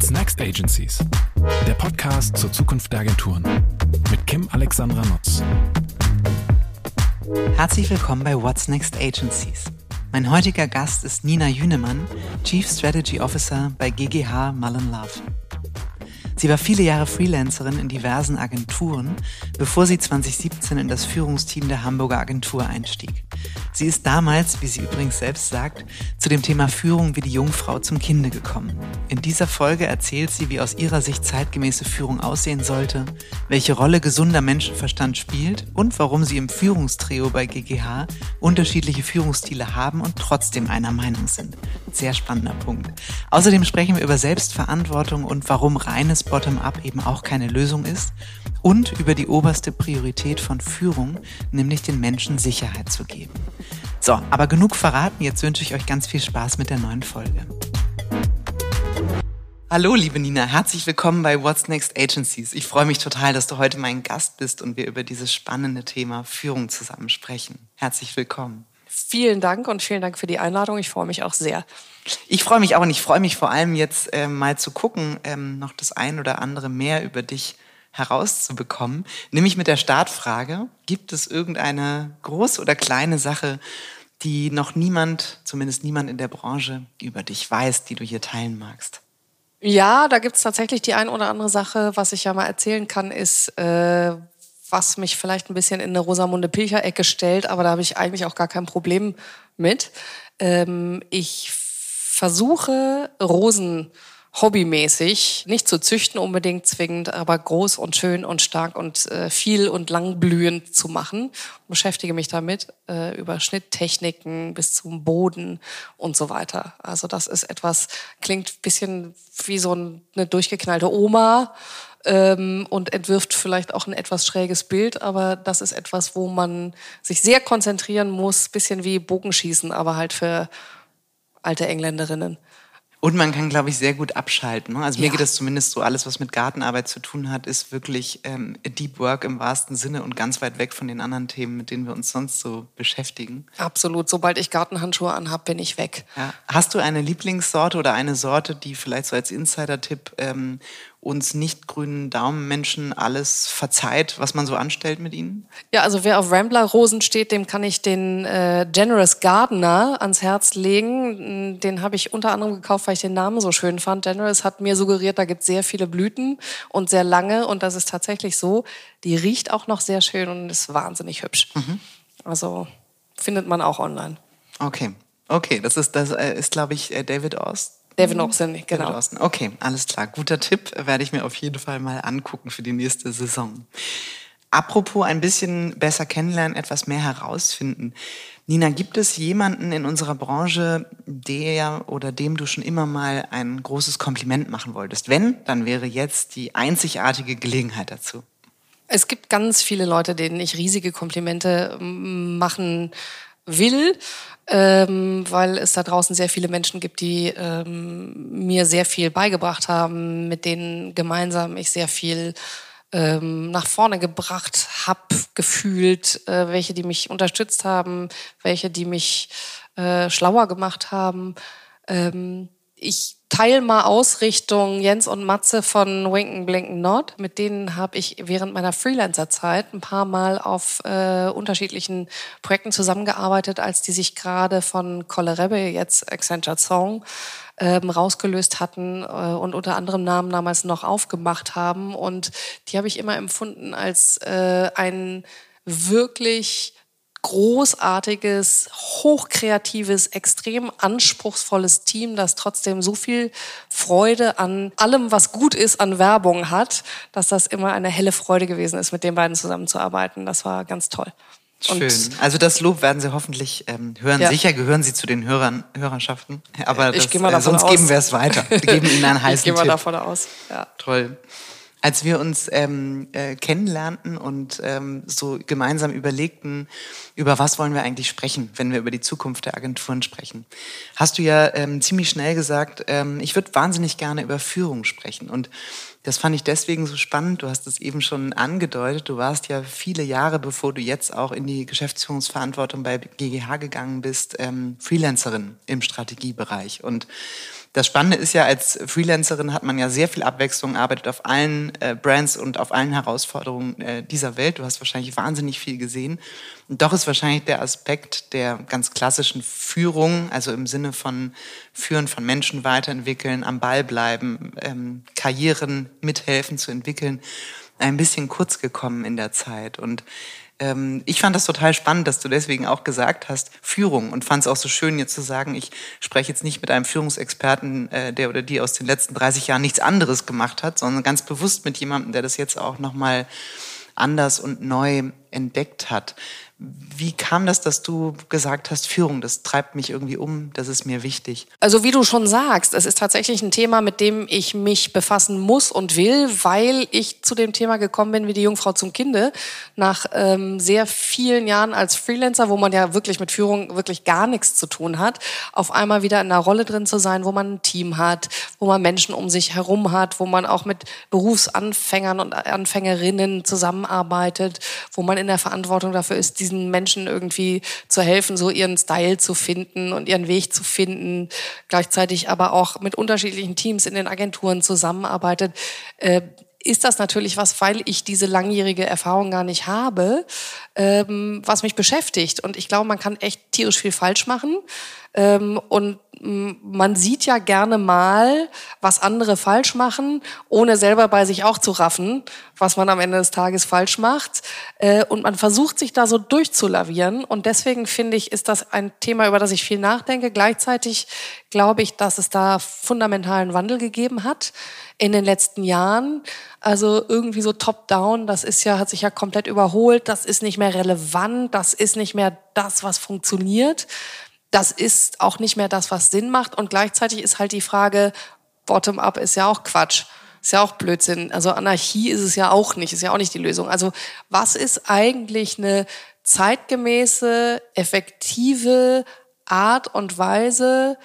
What's Next Agencies? Der Podcast zur Zukunft der Agenturen mit Kim Alexandra Nutz. Herzlich willkommen bei What's Next Agencies. Mein heutiger Gast ist Nina Jünemann, Chief Strategy Officer bei GGH Mullen Love. Sie war viele Jahre Freelancerin in diversen Agenturen, bevor sie 2017 in das Führungsteam der Hamburger Agentur einstieg. Sie ist damals, wie sie übrigens selbst sagt, zu dem Thema Führung wie die Jungfrau zum Kinde gekommen. In dieser Folge erzählt sie, wie aus ihrer Sicht zeitgemäße Führung aussehen sollte, welche Rolle gesunder Menschenverstand spielt und warum sie im Führungstrio bei GGH unterschiedliche Führungsstile haben und trotzdem einer Meinung sind. Sehr spannender Punkt. Außerdem sprechen wir über Selbstverantwortung und warum reines Bottom-up eben auch keine Lösung ist und über die oberste Priorität von Führung, nämlich den Menschen Sicherheit zu geben. So, aber genug verraten, jetzt wünsche ich euch ganz viel Spaß mit der neuen Folge. Hallo, liebe Nina, herzlich willkommen bei What's Next Agencies. Ich freue mich total, dass du heute mein Gast bist und wir über dieses spannende Thema Führung zusammen sprechen. Herzlich willkommen. Vielen Dank und vielen Dank für die Einladung. Ich freue mich auch sehr. Ich freue mich auch und ich freue mich vor allem jetzt äh, mal zu gucken, ähm, noch das ein oder andere mehr über dich herauszubekommen, nämlich mit der Startfrage, gibt es irgendeine große oder kleine Sache, die noch niemand, zumindest niemand in der Branche über dich weiß, die du hier teilen magst? Ja, da gibt es tatsächlich die ein oder andere Sache. Was ich ja mal erzählen kann, ist, äh, was mich vielleicht ein bisschen in eine Rosamunde Pilcher-Ecke stellt, aber da habe ich eigentlich auch gar kein Problem mit. Ähm, ich versuche Rosen hobbymäßig, nicht zu züchten unbedingt zwingend, aber groß und schön und stark und äh, viel und langblühend zu machen. Beschäftige mich damit äh, über Schnitttechniken bis zum Boden und so weiter. Also das ist etwas, klingt bisschen wie so eine durchgeknallte Oma ähm, und entwirft vielleicht auch ein etwas schräges Bild, aber das ist etwas, wo man sich sehr konzentrieren muss, bisschen wie Bogenschießen, aber halt für alte Engländerinnen. Und man kann, glaube ich, sehr gut abschalten. Ne? Also ja. mir geht das zumindest so, alles, was mit Gartenarbeit zu tun hat, ist wirklich ähm, Deep Work im wahrsten Sinne und ganz weit weg von den anderen Themen, mit denen wir uns sonst so beschäftigen. Absolut. Sobald ich Gartenhandschuhe anhabe, bin ich weg. Ja. Hast du eine Lieblingssorte oder eine Sorte, die vielleicht so als Insider-Tipp ähm, uns nicht grünen Daumenmenschen alles verzeiht, was man so anstellt mit ihnen? Ja, also wer auf Rambler-Rosen steht, dem kann ich den äh, Generous Gardener ans Herz legen. Den habe ich unter anderem gekauft, weil ich den Namen so schön fand. Generous hat mir suggeriert, da gibt es sehr viele Blüten und sehr lange und das ist tatsächlich so. Die riecht auch noch sehr schön und ist wahnsinnig hübsch. Mhm. Also findet man auch online. Okay, okay, das ist, das äh, ist glaube ich, äh, David Ost Mhm. Austin, genau. David Austin. Okay, alles klar. Guter Tipp, werde ich mir auf jeden Fall mal angucken für die nächste Saison. Apropos ein bisschen besser kennenlernen, etwas mehr herausfinden. Nina, gibt es jemanden in unserer Branche, der oder dem du schon immer mal ein großes Kompliment machen wolltest? Wenn, dann wäre jetzt die einzigartige Gelegenheit dazu. Es gibt ganz viele Leute, denen ich riesige Komplimente machen will ähm, weil es da draußen sehr viele Menschen gibt, die ähm, mir sehr viel beigebracht haben, mit denen gemeinsam ich sehr viel ähm, nach vorne gebracht habe, gefühlt, äh, welche, die mich unterstützt haben, welche, die mich äh, schlauer gemacht haben. Ähm, ich teile mal Ausrichtung Jens und Matze von Winken Blinken Nord. Mit denen habe ich während meiner Freelancer-Zeit ein paar Mal auf äh, unterschiedlichen Projekten zusammengearbeitet, als die sich gerade von Colle Rebbe, jetzt Accenture Song, ähm, rausgelöst hatten äh, und unter anderem Namen damals noch aufgemacht haben. Und die habe ich immer empfunden als äh, ein wirklich großartiges, hochkreatives, extrem anspruchsvolles Team, das trotzdem so viel Freude an allem, was gut ist, an Werbung hat, dass das immer eine helle Freude gewesen ist, mit den beiden zusammenzuarbeiten. Das war ganz toll. Schön. Und also das Lob werden Sie hoffentlich ähm, hören. Ja. Sicher gehören Sie zu den Hörern, Hörerschaften. Aber das, äh, sonst aus. geben wir es weiter. Wir geben Ihnen einen heißen ich gehe mal Tipp. davon aus. Ja. Toll. Als wir uns ähm, äh, kennenlernten und ähm, so gemeinsam überlegten, über was wollen wir eigentlich sprechen, wenn wir über die Zukunft der Agenturen sprechen, hast du ja ähm, ziemlich schnell gesagt, ähm, ich würde wahnsinnig gerne über Führung sprechen. Und Das fand ich deswegen so spannend. Du hast es eben schon angedeutet. Du warst ja viele Jahre, bevor du jetzt auch in die Geschäftsführungsverantwortung bei GGH gegangen bist, ähm, Freelancerin im Strategiebereich. Und das Spannende ist ja, als Freelancerin hat man ja sehr viel Abwechslung, arbeitet auf allen äh, Brands und auf allen Herausforderungen äh, dieser Welt. Du hast wahrscheinlich wahnsinnig viel gesehen. Und doch ist wahrscheinlich der Aspekt der ganz klassischen Führung, also im Sinne von Führen von Menschen weiterentwickeln, am Ball bleiben, ähm, Karrieren mithelfen zu entwickeln, ein bisschen kurz gekommen in der Zeit. Und ähm, ich fand das total spannend, dass du deswegen auch gesagt hast, Führung und fand es auch so schön, jetzt zu sagen, ich spreche jetzt nicht mit einem Führungsexperten, äh, der oder die aus den letzten 30 Jahren nichts anderes gemacht hat, sondern ganz bewusst mit jemandem, der das jetzt auch nochmal anders und neu entdeckt hat. Wie kam das, dass du gesagt hast, Führung, das treibt mich irgendwie um, das ist mir wichtig? Also wie du schon sagst, es ist tatsächlich ein Thema, mit dem ich mich befassen muss und will, weil ich zu dem Thema gekommen bin wie die Jungfrau zum Kinde. Nach ähm, sehr vielen Jahren als Freelancer, wo man ja wirklich mit Führung wirklich gar nichts zu tun hat, auf einmal wieder in einer Rolle drin zu sein, wo man ein Team hat, wo man Menschen um sich herum hat, wo man auch mit Berufsanfängern und Anfängerinnen zusammenarbeitet, wo man in der Verantwortung dafür ist, diesen Menschen irgendwie zu helfen, so ihren Style zu finden und ihren Weg zu finden, gleichzeitig aber auch mit unterschiedlichen Teams in den Agenturen zusammenarbeitet, äh, ist das natürlich was, weil ich diese langjährige Erfahrung gar nicht habe, ähm, was mich beschäftigt. Und ich glaube, man kann echt tierisch viel falsch machen. Ähm, und man sieht ja gerne mal, was andere falsch machen, ohne selber bei sich auch zu raffen, was man am Ende des Tages falsch macht. Äh, und man versucht sich da so durchzulavieren. Und deswegen finde ich, ist das ein Thema, über das ich viel nachdenke. Gleichzeitig glaube ich, dass es da fundamentalen Wandel gegeben hat in den letzten Jahren. Also irgendwie so top-down, das ist ja, hat sich ja komplett überholt. Das ist nicht mehr relevant. Das ist nicht mehr das, was funktioniert das ist auch nicht mehr das, was Sinn macht. Und gleichzeitig ist halt die Frage, Bottom-up ist ja auch Quatsch. Ist ja auch Blödsinn. Also Anarchie ist es ja auch nicht, ist ja auch nicht die Lösung. Also was ist eigentlich eine zeitgemäße, effektive Art und Weise,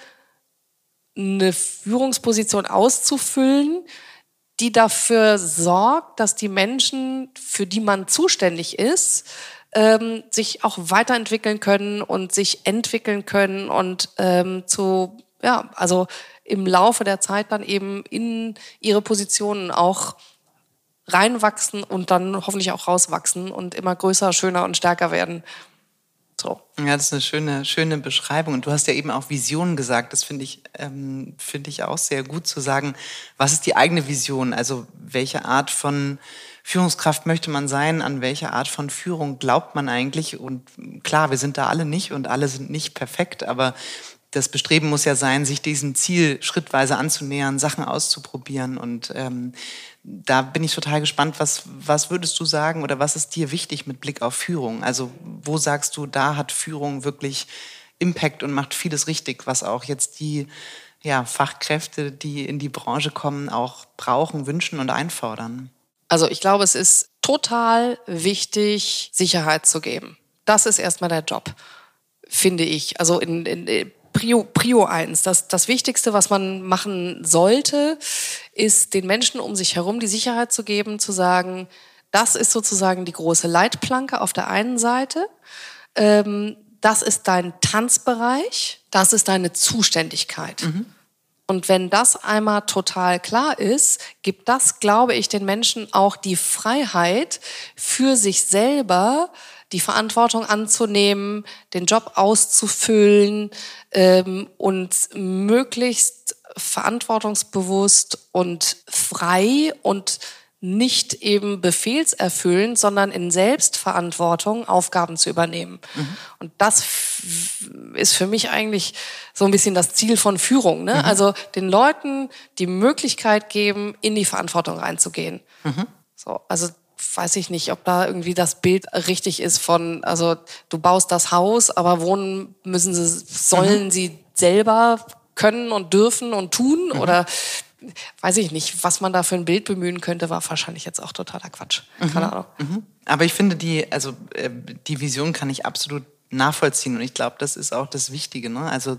eine Führungsposition auszufüllen, die dafür sorgt, dass die Menschen, für die man zuständig ist, ähm, sich auch weiterentwickeln können und sich entwickeln können und ähm, zu, ja, also im Laufe der Zeit dann eben in ihre Positionen auch reinwachsen und dann hoffentlich auch rauswachsen und immer größer, schöner und stärker werden. So. Ja, das ist eine schöne, schöne Beschreibung. Und du hast ja eben auch Visionen gesagt. Das finde ich, ähm, finde ich auch sehr gut zu sagen. Was ist die eigene Vision? Also welche Art von Führungskraft möchte man sein, an welche Art von Führung glaubt man eigentlich. Und klar, wir sind da alle nicht und alle sind nicht perfekt, aber das Bestreben muss ja sein, sich diesem Ziel schrittweise anzunähern, Sachen auszuprobieren. Und ähm, da bin ich total gespannt, was, was würdest du sagen oder was ist dir wichtig mit Blick auf Führung? Also wo sagst du, da hat Führung wirklich Impact und macht vieles richtig, was auch jetzt die ja, Fachkräfte, die in die Branche kommen, auch brauchen, wünschen und einfordern? Also ich glaube, es ist total wichtig, Sicherheit zu geben. Das ist erstmal der Job, finde ich. Also in, in Prio, Prio 1. Das, das Wichtigste, was man machen sollte, ist den Menschen um sich herum die Sicherheit zu geben, zu sagen, das ist sozusagen die große Leitplanke auf der einen Seite. Ähm, das ist dein Tanzbereich, das ist deine Zuständigkeit. Mhm. Und wenn das einmal total klar ist, gibt das, glaube ich, den Menschen auch die Freiheit, für sich selber die Verantwortung anzunehmen, den Job auszufüllen ähm, und möglichst verantwortungsbewusst und frei und nicht eben befehlserfüllend, sondern in Selbstverantwortung Aufgaben zu übernehmen. Mhm. Und das ist für mich eigentlich so ein bisschen das Ziel von Führung. Ne? Mhm. Also den Leuten die Möglichkeit geben, in die Verantwortung reinzugehen. Mhm. So, also weiß ich nicht, ob da irgendwie das Bild richtig ist von, also du baust das Haus, aber wohnen müssen sie, sollen mhm. sie selber können und dürfen und tun mhm. oder weiß ich nicht, was man da für ein Bild bemühen könnte, war wahrscheinlich jetzt auch totaler Quatsch. Mhm. Keine Ahnung. Mhm. Aber ich finde die, also äh, die Vision kann ich absolut nachvollziehen und ich glaube, das ist auch das Wichtige. Ne? Also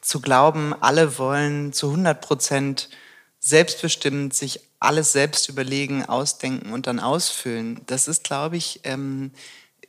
zu glauben, alle wollen zu 100 Prozent selbstbestimmt sich alles selbst überlegen, ausdenken und dann ausfüllen. Das ist, glaube ich, ähm,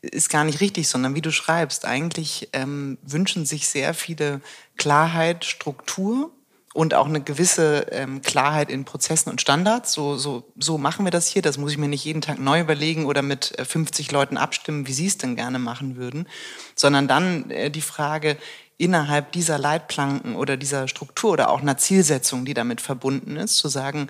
ist gar nicht richtig, sondern wie du schreibst, eigentlich ähm, wünschen sich sehr viele Klarheit, Struktur und auch eine gewisse ähm, Klarheit in Prozessen und Standards. So, so, so machen wir das hier. Das muss ich mir nicht jeden Tag neu überlegen oder mit 50 äh, Leuten abstimmen, wie sie es denn gerne machen würden, sondern dann äh, die Frage, innerhalb dieser Leitplanken oder dieser Struktur oder auch einer Zielsetzung, die damit verbunden ist, zu sagen,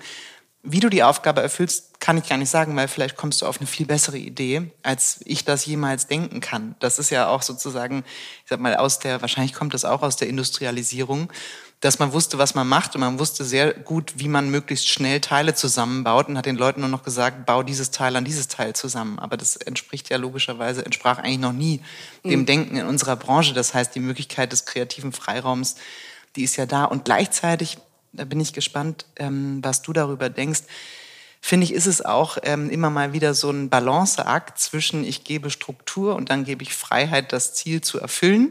wie du die Aufgabe erfüllst, kann ich gar nicht sagen, weil vielleicht kommst du auf eine viel bessere Idee, als ich das jemals denken kann. Das ist ja auch sozusagen, ich sag mal, aus der, wahrscheinlich kommt das auch aus der Industrialisierung, dass man wusste, was man macht und man wusste sehr gut, wie man möglichst schnell Teile zusammenbaut und hat den Leuten nur noch gesagt, bau dieses Teil an dieses Teil zusammen. Aber das entspricht ja logischerweise, entsprach eigentlich noch nie dem mhm. Denken in unserer Branche. Das heißt, die Möglichkeit des kreativen Freiraums, die ist ja da. Und gleichzeitig da bin ich gespannt, ähm, was du darüber denkst. Finde ich, ist es auch ähm, immer mal wieder so ein Balanceakt zwischen ich gebe Struktur und dann gebe ich Freiheit, das Ziel zu erfüllen.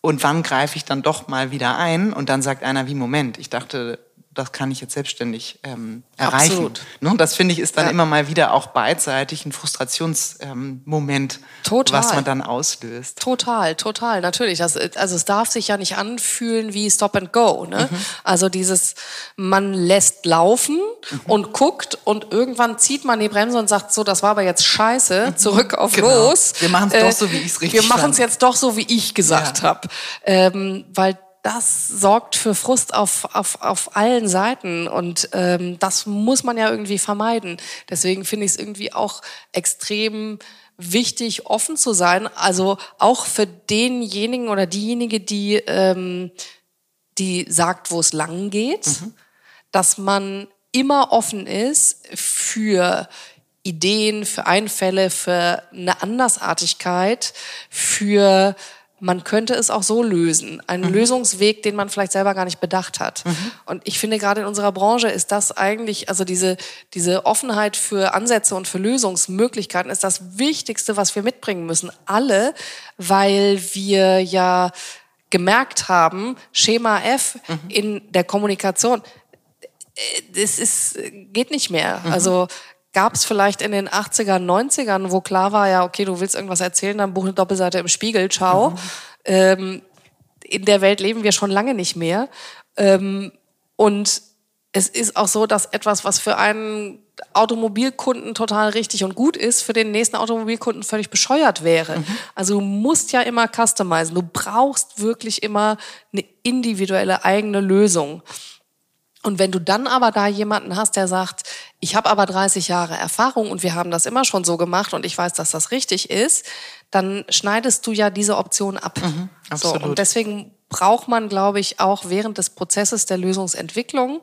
Und wann greife ich dann doch mal wieder ein? Und dann sagt einer wie Moment, ich dachte, das kann ich jetzt selbstständig ähm, erreichen. Absolut. Ne? Das finde ich ist dann ja. immer mal wieder auch beidseitig ein Frustrationsmoment, ähm, was man dann auslöst. Total, total, natürlich. Das, also es darf sich ja nicht anfühlen wie Stop and Go. Ne? Mhm. Also dieses, man lässt laufen mhm. und guckt und irgendwann zieht man die Bremse und sagt, so, das war aber jetzt scheiße, mhm. zurück auf genau. los. Wir machen es äh, doch so, wie ich es richtig Wir machen es jetzt doch so, wie ich gesagt ja. habe. Ähm, weil das sorgt für Frust auf, auf, auf allen Seiten und ähm, das muss man ja irgendwie vermeiden. Deswegen finde ich es irgendwie auch extrem wichtig, offen zu sein. Also auch für denjenigen oder diejenige, die, ähm, die sagt, wo es lang geht, mhm. dass man immer offen ist für Ideen, für Einfälle, für eine Andersartigkeit, für man könnte es auch so lösen. Ein mhm. Lösungsweg, den man vielleicht selber gar nicht bedacht hat. Mhm. Und ich finde, gerade in unserer Branche ist das eigentlich, also diese, diese Offenheit für Ansätze und für Lösungsmöglichkeiten ist das Wichtigste, was wir mitbringen müssen. Alle, weil wir ja gemerkt haben, Schema F mhm. in der Kommunikation, äh, das ist, geht nicht mehr. Mhm. Also gab es vielleicht in den 80ern, 90ern, wo klar war, ja, okay, du willst irgendwas erzählen, dann buch eine Doppelseite im Spiegel, ciao. Mhm. Ähm, in der Welt leben wir schon lange nicht mehr. Ähm, und es ist auch so, dass etwas, was für einen Automobilkunden total richtig und gut ist, für den nächsten Automobilkunden völlig bescheuert wäre. Mhm. Also du musst ja immer customizen. Du brauchst wirklich immer eine individuelle eigene Lösung. Und wenn du dann aber da jemanden hast, der sagt, ich habe aber 30 Jahre Erfahrung und wir haben das immer schon so gemacht und ich weiß, dass das richtig ist, dann schneidest du ja diese Option ab. Mhm, so, und deswegen braucht man, glaube ich, auch während des Prozesses der Lösungsentwicklung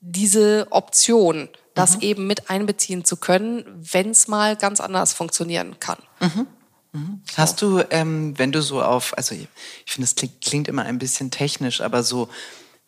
diese Option, das mhm. eben mit einbeziehen zu können, wenn es mal ganz anders funktionieren kann. Mhm. mhm. Hast du, ähm, wenn du so auf, also ich finde, es klingt, klingt immer ein bisschen technisch, aber so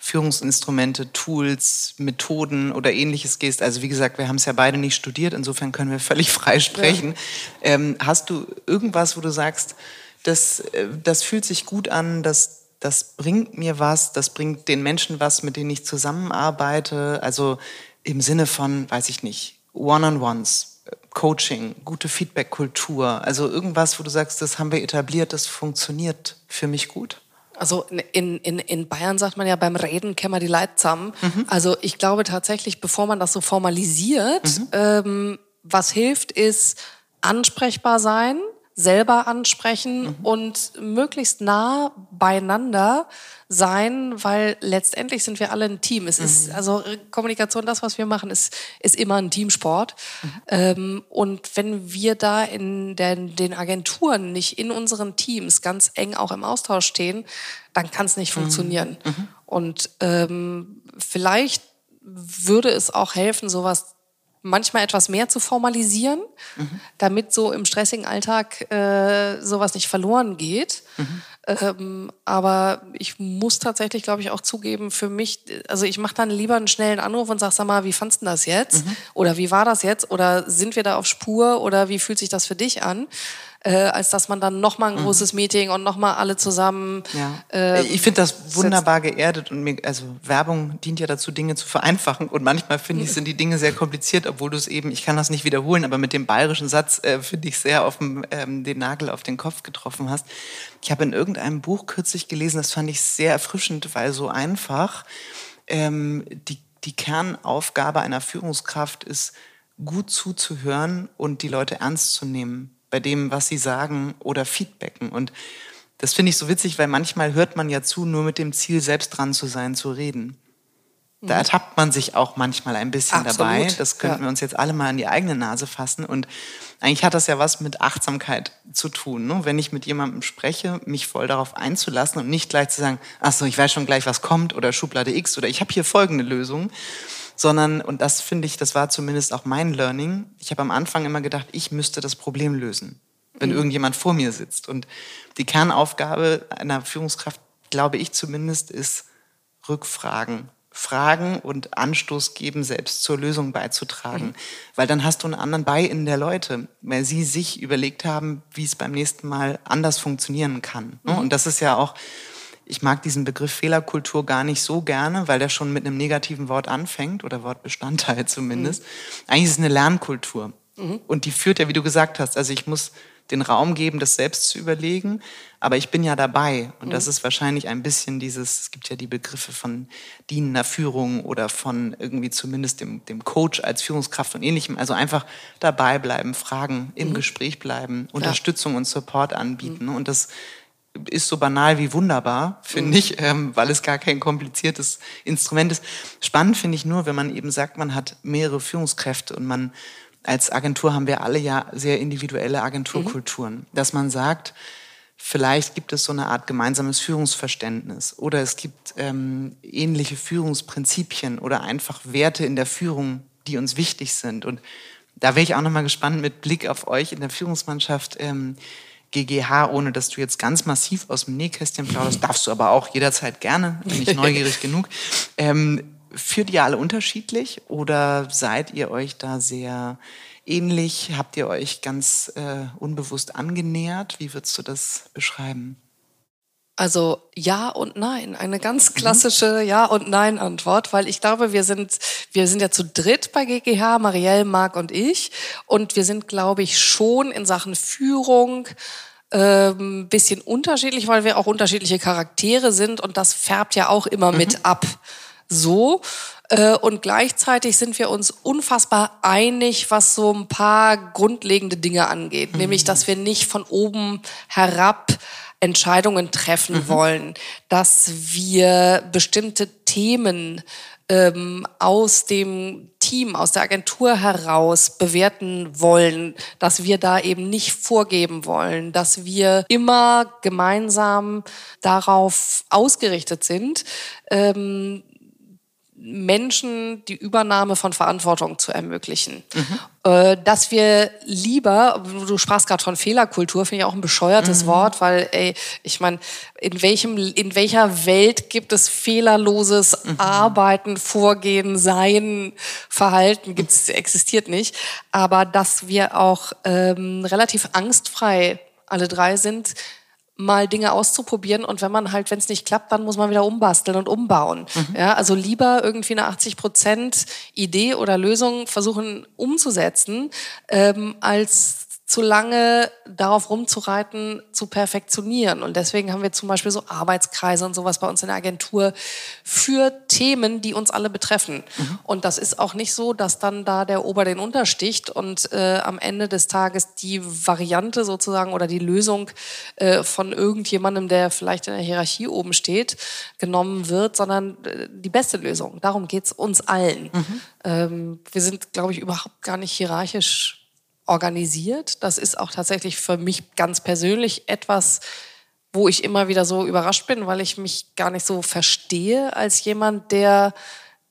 Führungsinstrumente, Tools, Methoden oder ähnliches gehst. Also wie gesagt, wir haben es ja beide nicht studiert, insofern können wir völlig frei sprechen. Ja. Ähm, hast du irgendwas, wo du sagst, das, äh, das fühlt sich gut an, das, das bringt mir was, das bringt den Menschen was, mit denen ich zusammenarbeite? Also im Sinne von, weiß ich nicht, One-on-Ones, Coaching, gute Feedback-Kultur. Also irgendwas, wo du sagst, das haben wir etabliert, das funktioniert für mich gut? Also in, in, in Bayern sagt man ja beim Reden kämmer die Leid zusammen. Mhm. Also ich glaube tatsächlich, bevor man das so formalisiert, mhm. ähm, was hilft, ist ansprechbar sein, selber ansprechen mhm. und möglichst nah beieinander sein, weil letztendlich sind wir alle ein Team. Es mhm. ist also Kommunikation, das was wir machen, ist ist immer ein Teamsport. Mhm. Ähm, und wenn wir da in den, den Agenturen nicht in unseren Teams ganz eng auch im Austausch stehen, dann kann es nicht mhm. funktionieren. Mhm. Und ähm, vielleicht würde es auch helfen, sowas manchmal etwas mehr zu formalisieren, mhm. damit so im stressigen Alltag äh, sowas nicht verloren geht. Mhm. Ähm, aber ich muss tatsächlich, glaube ich, auch zugeben, für mich, also ich mache dann lieber einen schnellen Anruf und sage, sag mal, wie fandst du das jetzt? Mhm. Oder wie war das jetzt? Oder sind wir da auf Spur? Oder wie fühlt sich das für dich an? Äh, als dass man dann nochmal ein mhm. großes Meeting und nochmal alle zusammen. Ja. Äh, ich finde das wunderbar geerdet und mir, also Werbung dient ja dazu, Dinge zu vereinfachen. Und manchmal finde ich, sind die Dinge sehr kompliziert, obwohl du es eben, ich kann das nicht wiederholen, aber mit dem bayerischen Satz äh, finde ich sehr auf dem, ähm, den Nagel auf den Kopf getroffen hast. Ich habe in irgendeinem Buch kürzlich gelesen, das fand ich sehr erfrischend, weil so einfach ähm, die, die Kernaufgabe einer Führungskraft ist, gut zuzuhören und die Leute ernst zu nehmen bei dem, was sie sagen oder feedbacken. Und das finde ich so witzig, weil manchmal hört man ja zu, nur mit dem Ziel, selbst dran zu sein, zu reden. Da mhm. ertappt man sich auch manchmal ein bisschen Absolut. dabei. Das könnten ja. wir uns jetzt alle mal an die eigene Nase fassen. Und eigentlich hat das ja was mit Achtsamkeit zu tun. Ne? Wenn ich mit jemandem spreche, mich voll darauf einzulassen und nicht gleich zu sagen, ach so, ich weiß schon gleich, was kommt oder Schublade X oder ich habe hier folgende Lösung, sondern, und das finde ich, das war zumindest auch mein Learning, ich habe am Anfang immer gedacht, ich müsste das Problem lösen, wenn mhm. irgendjemand vor mir sitzt. Und die Kernaufgabe einer Führungskraft, glaube ich zumindest, ist Rückfragen. Fragen und Anstoß geben, selbst zur Lösung beizutragen. Mhm. Weil dann hast du einen anderen bei in der Leute, weil sie sich überlegt haben, wie es beim nächsten Mal anders funktionieren kann. Mhm. Und das ist ja auch ich mag diesen Begriff Fehlerkultur gar nicht so gerne, weil der schon mit einem negativen Wort anfängt oder Wortbestandteil zumindest. Mhm. Eigentlich ist es eine Lernkultur. Mhm. Und die führt ja, wie du gesagt hast, also ich muss den Raum geben, das selbst zu überlegen, aber ich bin ja dabei. Und mhm. das ist wahrscheinlich ein bisschen dieses, es gibt ja die Begriffe von dienender Führung oder von irgendwie zumindest dem, dem Coach als Führungskraft und ähnlichem. Also einfach dabei bleiben, fragen, im mhm. Gespräch bleiben, Unterstützung ja. und Support anbieten. Mhm. Und das ist so banal wie wunderbar, finde mhm. ich, ähm, weil es gar kein kompliziertes Instrument ist. Spannend finde ich nur, wenn man eben sagt, man hat mehrere Führungskräfte und man als Agentur haben wir alle ja sehr individuelle Agenturkulturen, mhm. dass man sagt, vielleicht gibt es so eine Art gemeinsames Führungsverständnis oder es gibt ähm, ähnliche Führungsprinzipien oder einfach Werte in der Führung, die uns wichtig sind. Und da wäre ich auch nochmal gespannt mit Blick auf euch in der Führungsmannschaft. Ähm, GGH, ohne dass du jetzt ganz massiv aus dem Nähkästchen plauderst, darfst du aber auch jederzeit gerne, bin ich neugierig genug. Ähm, führt ihr alle unterschiedlich oder seid ihr euch da sehr ähnlich? Habt ihr euch ganz äh, unbewusst angenähert? Wie würdest du das beschreiben? Also ja und nein, eine ganz klassische Ja und Nein Antwort, weil ich glaube, wir sind wir sind ja zu dritt bei GGH, Marielle, Marc und ich und wir sind glaube ich schon in Sachen Führung ähm, bisschen unterschiedlich, weil wir auch unterschiedliche Charaktere sind und das färbt ja auch immer mhm. mit ab. So äh, und gleichzeitig sind wir uns unfassbar einig, was so ein paar grundlegende Dinge angeht, mhm. nämlich dass wir nicht von oben herab Entscheidungen treffen mhm. wollen, dass wir bestimmte Themen ähm, aus dem Team, aus der Agentur heraus bewerten wollen, dass wir da eben nicht vorgeben wollen, dass wir immer gemeinsam darauf ausgerichtet sind, ähm, Menschen die Übernahme von Verantwortung zu ermöglichen. Mhm. Äh, dass wir lieber, du sprachst gerade von Fehlerkultur, finde ich auch ein bescheuertes mhm. Wort, weil, ey, ich meine, in welchem, in welcher Welt gibt es fehlerloses mhm. Arbeiten, Vorgehen, Sein, Verhalten, gibt's, existiert nicht. Aber dass wir auch ähm, relativ angstfrei alle drei sind, mal Dinge auszuprobieren und wenn man halt, wenn es nicht klappt, dann muss man wieder umbasteln und umbauen. Mhm. Ja, also lieber irgendwie eine 80 Prozent Idee oder Lösung versuchen umzusetzen, ähm, als zu lange darauf rumzureiten, zu perfektionieren. Und deswegen haben wir zum Beispiel so Arbeitskreise und sowas bei uns in der Agentur für Themen, die uns alle betreffen. Mhm. Und das ist auch nicht so, dass dann da der Ober den untersticht und äh, am Ende des Tages die Variante sozusagen oder die Lösung äh, von irgendjemandem, der vielleicht in der Hierarchie oben steht, genommen wird, sondern äh, die beste Lösung. Darum geht's uns allen. Mhm. Ähm, wir sind, glaube ich, überhaupt gar nicht hierarchisch organisiert. Das ist auch tatsächlich für mich ganz persönlich etwas, wo ich immer wieder so überrascht bin, weil ich mich gar nicht so verstehe als jemand, der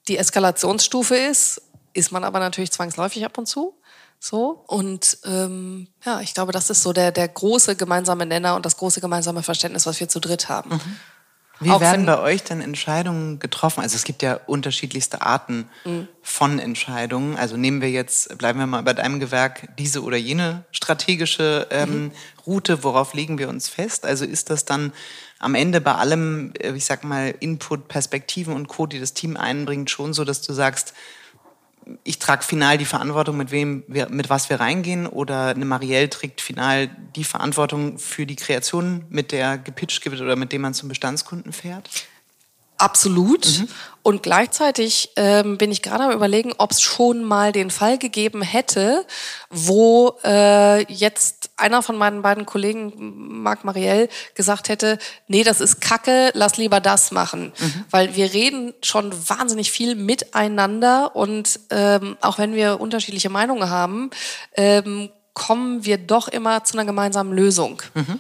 die Eskalationsstufe ist. Ist man aber natürlich zwangsläufig ab und zu. So. Und ähm, ja, ich glaube, das ist so der, der große gemeinsame Nenner und das große gemeinsame Verständnis, was wir zu dritt haben. Mhm. Wie Auch werden bei euch denn Entscheidungen getroffen? Also es gibt ja unterschiedlichste Arten mhm. von Entscheidungen. Also nehmen wir jetzt, bleiben wir mal bei deinem Gewerk, diese oder jene strategische ähm, mhm. Route, worauf legen wir uns fest? Also ist das dann am Ende bei allem, äh, ich sag mal, Input, Perspektiven und Co., die das Team einbringt, schon so, dass du sagst, ich trage final die Verantwortung, mit wem wir, mit was wir reingehen, oder eine Marielle trägt final die Verantwortung für die Kreation, mit der gepitcht wird oder mit dem man zum Bestandskunden fährt? Absolut. Mhm. Und gleichzeitig ähm, bin ich gerade am überlegen, ob es schon mal den Fall gegeben hätte, wo äh, jetzt einer von meinen beiden Kollegen, Marc Marielle, gesagt hätte, nee, das ist Kacke, lass lieber das machen. Mhm. Weil wir reden schon wahnsinnig viel miteinander und ähm, auch wenn wir unterschiedliche Meinungen haben, ähm, kommen wir doch immer zu einer gemeinsamen Lösung. Mhm.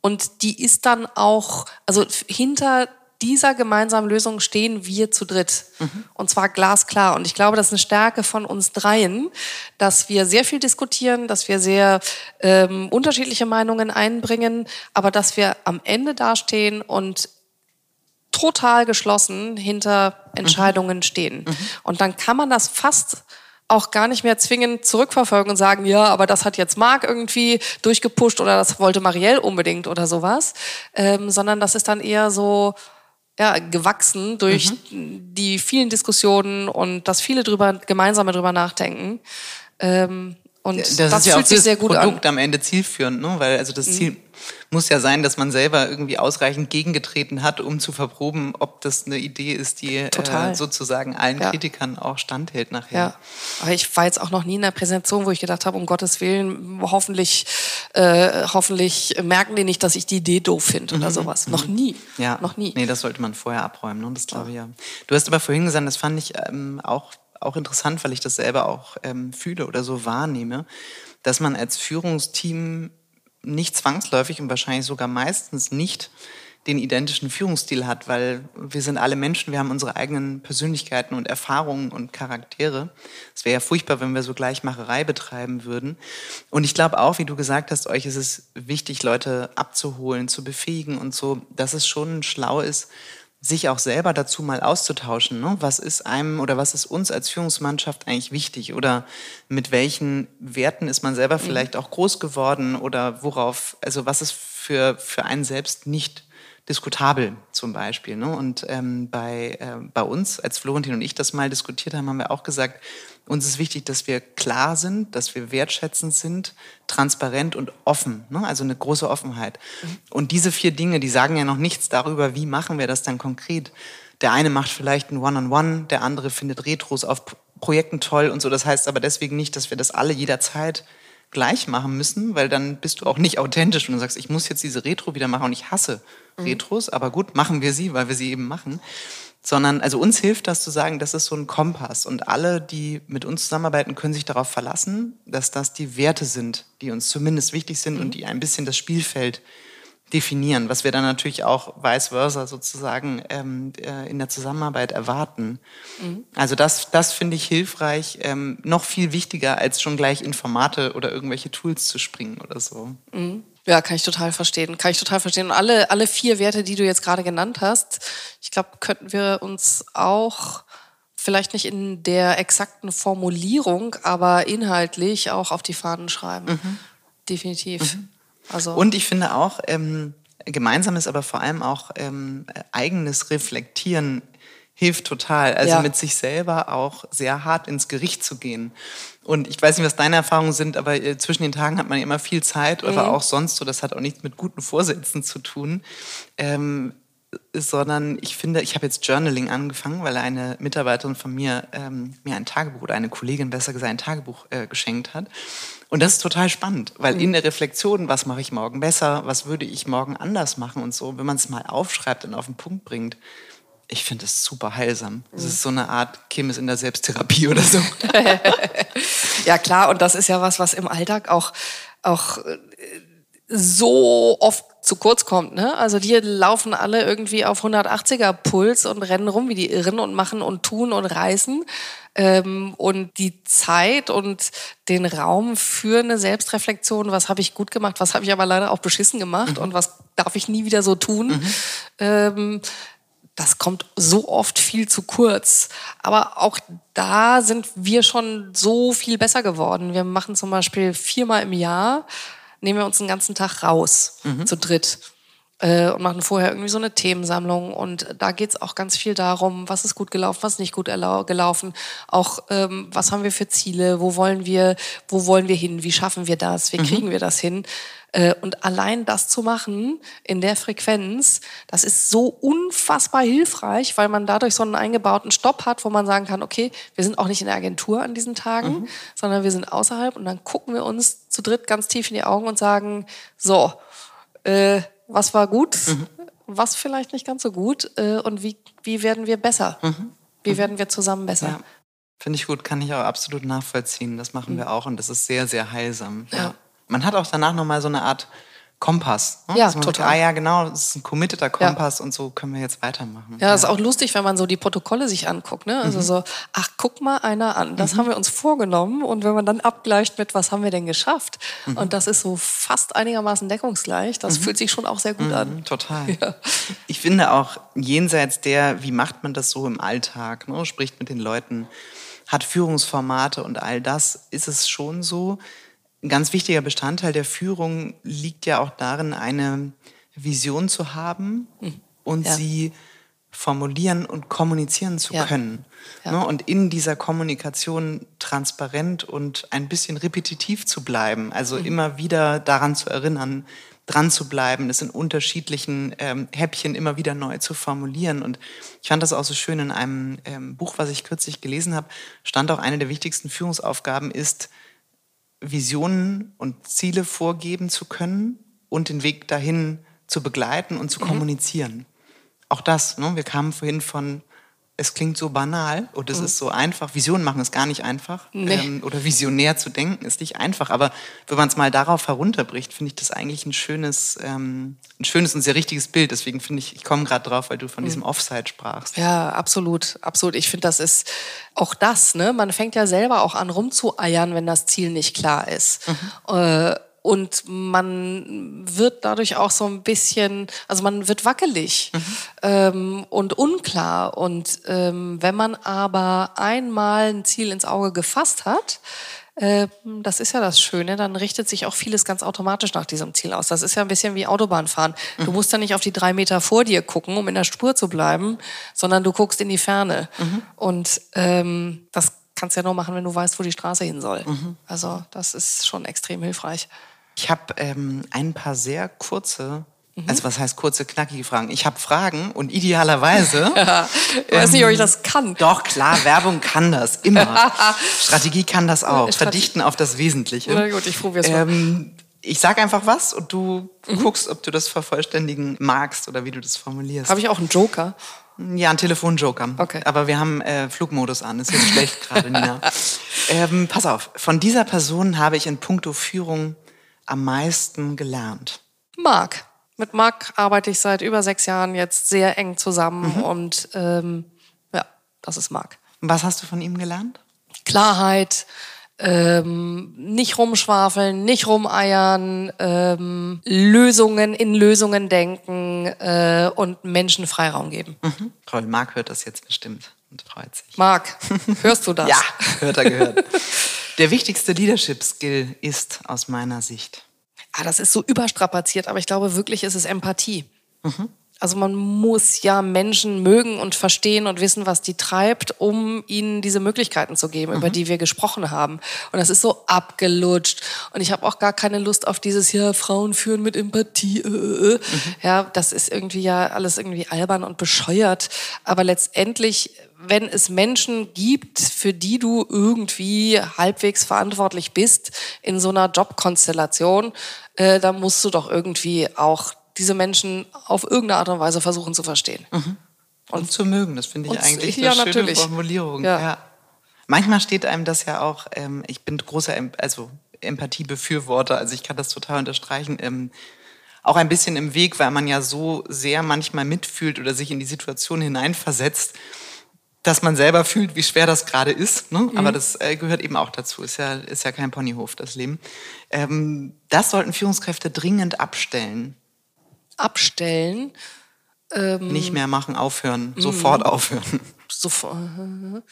Und die ist dann auch, also hinter dieser gemeinsamen Lösung stehen wir zu dritt. Mhm. Und zwar glasklar. Und ich glaube, das ist eine Stärke von uns dreien, dass wir sehr viel diskutieren, dass wir sehr ähm, unterschiedliche Meinungen einbringen, aber dass wir am Ende dastehen und total geschlossen hinter Entscheidungen mhm. stehen. Mhm. Und dann kann man das fast auch gar nicht mehr zwingend zurückverfolgen und sagen, ja, aber das hat jetzt Marc irgendwie durchgepusht oder das wollte Marielle unbedingt oder sowas, ähm, sondern das ist dann eher so, ja, gewachsen durch mhm. die vielen Diskussionen und das viele drüber, gemeinsame drüber nachdenken. Ähm, und das, das ist ja fühlt sich sehr gut Produkt an. am Ende zielführend, ne? weil also das mhm. Ziel muss ja sein, dass man selber irgendwie ausreichend gegengetreten hat, um zu verproben, ob das eine Idee ist, die äh, sozusagen allen ja. Kritikern auch standhält nachher. Ja, aber ich war jetzt auch noch nie in einer Präsentation, wo ich gedacht habe, um Gottes Willen, hoffentlich, äh, hoffentlich merken die nicht, dass ich die Idee doof finde oder mhm. sowas. Mhm. Noch nie. Ja. Noch nie. Nee, das sollte man vorher abräumen, ne? das glaube ich ja. Du hast aber vorhin gesagt, das fand ich ähm, auch auch interessant, weil ich das selber auch ähm, fühle oder so wahrnehme, dass man als Führungsteam nicht zwangsläufig und wahrscheinlich sogar meistens nicht den identischen Führungsstil hat, weil wir sind alle Menschen, wir haben unsere eigenen Persönlichkeiten und Erfahrungen und Charaktere. Es wäre ja furchtbar, wenn wir so Gleichmacherei betreiben würden. Und ich glaube auch, wie du gesagt hast, euch ist es wichtig, Leute abzuholen, zu befähigen und so, dass es schon schlau ist, sich auch selber dazu mal auszutauschen. Ne? Was ist einem oder was ist uns als Führungsmannschaft eigentlich wichtig? Oder mit welchen Werten ist man selber mhm. vielleicht auch groß geworden? Oder worauf, also was ist für, für einen selbst nicht diskutabel zum Beispiel? Ne? Und ähm, bei, äh, bei uns, als Florentin und ich das mal diskutiert haben, haben wir auch gesagt, uns ist wichtig, dass wir klar sind, dass wir wertschätzend sind, transparent und offen, ne? also eine große Offenheit. Mhm. Und diese vier Dinge, die sagen ja noch nichts darüber, wie machen wir das dann konkret. Der eine macht vielleicht ein One-on-One, -on -One, der andere findet Retros auf Projekten toll und so. Das heißt aber deswegen nicht, dass wir das alle jederzeit gleich machen müssen, weil dann bist du auch nicht authentisch und du sagst, ich muss jetzt diese Retro wieder machen und ich hasse mhm. Retros, aber gut, machen wir sie, weil wir sie eben machen sondern also uns hilft das zu sagen, das ist so ein Kompass und alle, die mit uns zusammenarbeiten, können sich darauf verlassen, dass das die Werte sind, die uns zumindest wichtig sind mhm. und die ein bisschen das Spielfeld definieren, was wir dann natürlich auch vice versa sozusagen ähm, äh, in der Zusammenarbeit erwarten. Mhm. Also das, das finde ich hilfreich, ähm, noch viel wichtiger als schon gleich Informate oder irgendwelche Tools zu springen oder so. Mhm. Ja, kann ich total verstehen. Kann ich total verstehen. Und alle, alle vier Werte, die du jetzt gerade genannt hast, ich glaube, könnten wir uns auch vielleicht nicht in der exakten Formulierung, aber inhaltlich auch auf die Fahnen schreiben. Mhm. Definitiv. Mhm. Also Und ich finde auch, ähm, gemeinsam ist aber vor allem auch ähm, eigenes Reflektieren hilft total. Also ja. mit sich selber auch sehr hart ins Gericht zu gehen. Und ich weiß nicht, was deine Erfahrungen sind, aber äh, zwischen den Tagen hat man immer viel Zeit, mhm. aber auch sonst so. Das hat auch nichts mit guten Vorsätzen zu tun. Ähm, sondern ich finde, ich habe jetzt Journaling angefangen, weil eine Mitarbeiterin von mir ähm, mir ein Tagebuch oder eine Kollegin besser gesagt ein Tagebuch äh, geschenkt hat. Und das ist total spannend, weil mhm. in der Reflexion, was mache ich morgen besser, was würde ich morgen anders machen und so, wenn man es mal aufschreibt und auf den Punkt bringt, ich finde es super heilsam. Es mhm. ist so eine Art Kim ist in der Selbsttherapie oder so. ja klar, und das ist ja was, was im Alltag auch, auch äh, so oft zu kurz kommt. Ne? Also die laufen alle irgendwie auf 180er Puls und rennen rum wie die Irren und machen und tun und reißen. Ähm, und die Zeit und den Raum für eine Selbstreflexion, was habe ich gut gemacht, was habe ich aber leider auch beschissen gemacht mhm. und was darf ich nie wieder so tun. Mhm. Ähm, das kommt so oft viel zu kurz. Aber auch da sind wir schon so viel besser geworden. Wir machen zum Beispiel viermal im Jahr nehmen wir uns einen ganzen Tag raus, mhm. zu dritt. Äh, und machen vorher irgendwie so eine Themensammlung. Und da geht's auch ganz viel darum, was ist gut gelaufen, was nicht gut gelaufen. Auch ähm, was haben wir für Ziele, wo wollen wir, wo wollen wir hin, wie schaffen wir das, wie mhm. kriegen wir das hin. Äh, und allein das zu machen in der Frequenz, das ist so unfassbar hilfreich, weil man dadurch so einen eingebauten Stopp hat, wo man sagen kann, okay, wir sind auch nicht in der Agentur an diesen Tagen, mhm. sondern wir sind außerhalb und dann gucken wir uns zu dritt ganz tief in die Augen und sagen, so, äh, was war gut, mhm. was vielleicht nicht ganz so gut äh, und wie, wie werden wir besser? Mhm. Wie mhm. werden wir zusammen besser? Ja. Finde ich gut, kann ich auch absolut nachvollziehen. Das machen mhm. wir auch und das ist sehr, sehr heilsam. Ja. Man hat auch danach nochmal so eine Art Kompass. Ne? Ja, total. Sagt, ah ja, genau, das ist ein committeter Kompass ja. und so können wir jetzt weitermachen. Ja, ja, ist auch lustig, wenn man so die Protokolle sich anguckt. Ne? Also mhm. so, ach, guck mal einer an, das mhm. haben wir uns vorgenommen und wenn man dann abgleicht mit, was haben wir denn geschafft? Mhm. Und das ist so fast einigermaßen deckungsgleich, das mhm. fühlt sich schon auch sehr gut an. Mhm, total. Ja. Ich finde auch, jenseits der, wie macht man das so im Alltag, ne? spricht mit den Leuten, hat Führungsformate und all das, ist es schon so, ein ganz wichtiger Bestandteil der Führung liegt ja auch darin, eine Vision zu haben hm. und ja. sie formulieren und kommunizieren zu ja. können. Ja. Ne, und in dieser Kommunikation transparent und ein bisschen repetitiv zu bleiben. Also mhm. immer wieder daran zu erinnern, dran zu bleiben, es in unterschiedlichen ähm, Häppchen immer wieder neu zu formulieren. Und ich fand das auch so schön in einem ähm, Buch, was ich kürzlich gelesen habe, stand auch eine der wichtigsten Führungsaufgaben ist, Visionen und Ziele vorgeben zu können und den Weg dahin zu begleiten und zu mhm. kommunizieren. Auch das, ne? wir kamen vorhin von es klingt so banal und es mhm. ist so einfach. Visionen machen ist gar nicht einfach. Nee. Ähm, oder visionär zu denken ist nicht einfach. Aber wenn man es mal darauf herunterbricht, finde ich das eigentlich ein schönes, ähm, ein schönes und sehr richtiges Bild. Deswegen finde ich, ich komme gerade drauf, weil du von mhm. diesem Offside sprachst. Ja, absolut, absolut. Ich finde, das ist auch das. Ne? Man fängt ja selber auch an rumzueiern, wenn das Ziel nicht klar ist. Mhm. Äh, und man wird dadurch auch so ein bisschen, also man wird wackelig mhm. ähm, und unklar. Und ähm, wenn man aber einmal ein Ziel ins Auge gefasst hat, äh, das ist ja das Schöne, dann richtet sich auch vieles ganz automatisch nach diesem Ziel aus. Das ist ja ein bisschen wie Autobahnfahren. Mhm. Du musst ja nicht auf die drei Meter vor dir gucken, um in der Spur zu bleiben, sondern du guckst in die Ferne. Mhm. Und ähm, das kannst du ja nur machen, wenn du weißt, wo die Straße hin soll. Mhm. Also das ist schon extrem hilfreich. Ich habe ähm, ein paar sehr kurze mhm. also was heißt kurze, knackige Fragen? Ich habe Fragen und idealerweise. ja, ich weiß nicht, ob ich das kann. Doch, klar, Werbung kann das, immer. Strategie kann das auch. Verdichten auf das Wesentliche. Na gut, ich probiere es mal. Ähm, ich sag einfach was und du mhm. guckst, ob du das vervollständigen magst oder wie du das formulierst. Habe ich auch einen Joker? Ja, einen Telefonjoker. Okay. Aber wir haben äh, Flugmodus an. Ist jetzt schlecht gerade, Nina. Ähm, pass auf. Von dieser Person habe ich in puncto Führung am meisten gelernt? Marc. Mit Marc arbeite ich seit über sechs Jahren jetzt sehr eng zusammen mhm. und ähm, ja, das ist Marc. Was hast du von ihm gelernt? Klarheit, ähm, nicht rumschwafeln, nicht rumeiern, ähm, Lösungen in Lösungen denken äh, und Menschen Freiraum geben. Mhm. Toll, Marc hört das jetzt bestimmt und freut sich. Marc, hörst du das? ja, hört er gehört. Der wichtigste Leadership-Skill ist aus meiner Sicht. Ah, das ist so überstrapaziert, aber ich glaube wirklich, ist es Empathie. Mhm. Also man muss ja Menschen mögen und verstehen und wissen, was die treibt, um ihnen diese Möglichkeiten zu geben, mhm. über die wir gesprochen haben. Und das ist so abgelutscht. Und ich habe auch gar keine Lust auf dieses ja Frauen führen mit Empathie. Äh, äh. äh. Mhm. Ja, das ist irgendwie ja alles irgendwie albern und bescheuert. Aber letztendlich wenn es Menschen gibt, für die du irgendwie halbwegs verantwortlich bist in so einer Jobkonstellation, äh, dann musst du doch irgendwie auch diese Menschen auf irgendeine Art und Weise versuchen zu verstehen. Mhm. Und, und, zu mögen, das finde ich eigentlich ja, eine schöne natürlich. Formulierung. Ja. ja. Manchmal steht einem das ja auch, ähm, ich bin großer, also Empathiebefürworter, also ich kann das total unterstreichen. Ähm, auch ein bisschen im Weg, weil man ja so sehr manchmal mitfühlt oder sich in die Situation hineinversetzt, dass man selber fühlt, wie schwer das gerade ist. Ne? Mhm. Aber das äh, gehört eben auch dazu. Ist ja, ist ja kein Ponyhof, das Leben. Ähm, das sollten Führungskräfte dringend abstellen. Abstellen? Ähm, Nicht mehr machen, aufhören, mhm. sofort aufhören. Sofort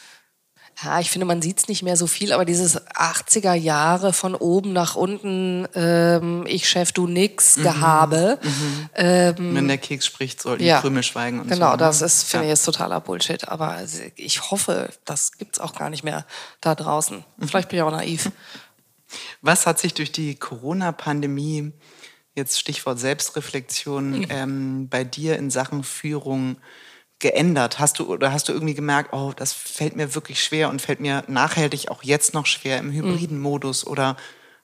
ja, ich finde, man sieht es nicht mehr so viel, aber dieses 80er Jahre von oben nach unten, ähm, ich Chef, du nix, mhm. Gehabe. Mhm. Ähm, Wenn der Keks spricht, sollten ja, die Krümel schweigen und Genau, so. das ist, finde ja. ich, ist totaler Bullshit. Aber ich hoffe, das gibt's auch gar nicht mehr da draußen. Mhm. Vielleicht bin ich auch naiv. Was hat sich durch die Corona-Pandemie, jetzt Stichwort Selbstreflexion, mhm. ähm, bei dir in Sachen Führung geändert? Hast du oder hast du irgendwie gemerkt, oh, das fällt mir wirklich schwer und fällt mir nachhaltig auch jetzt noch schwer im hybriden Modus oder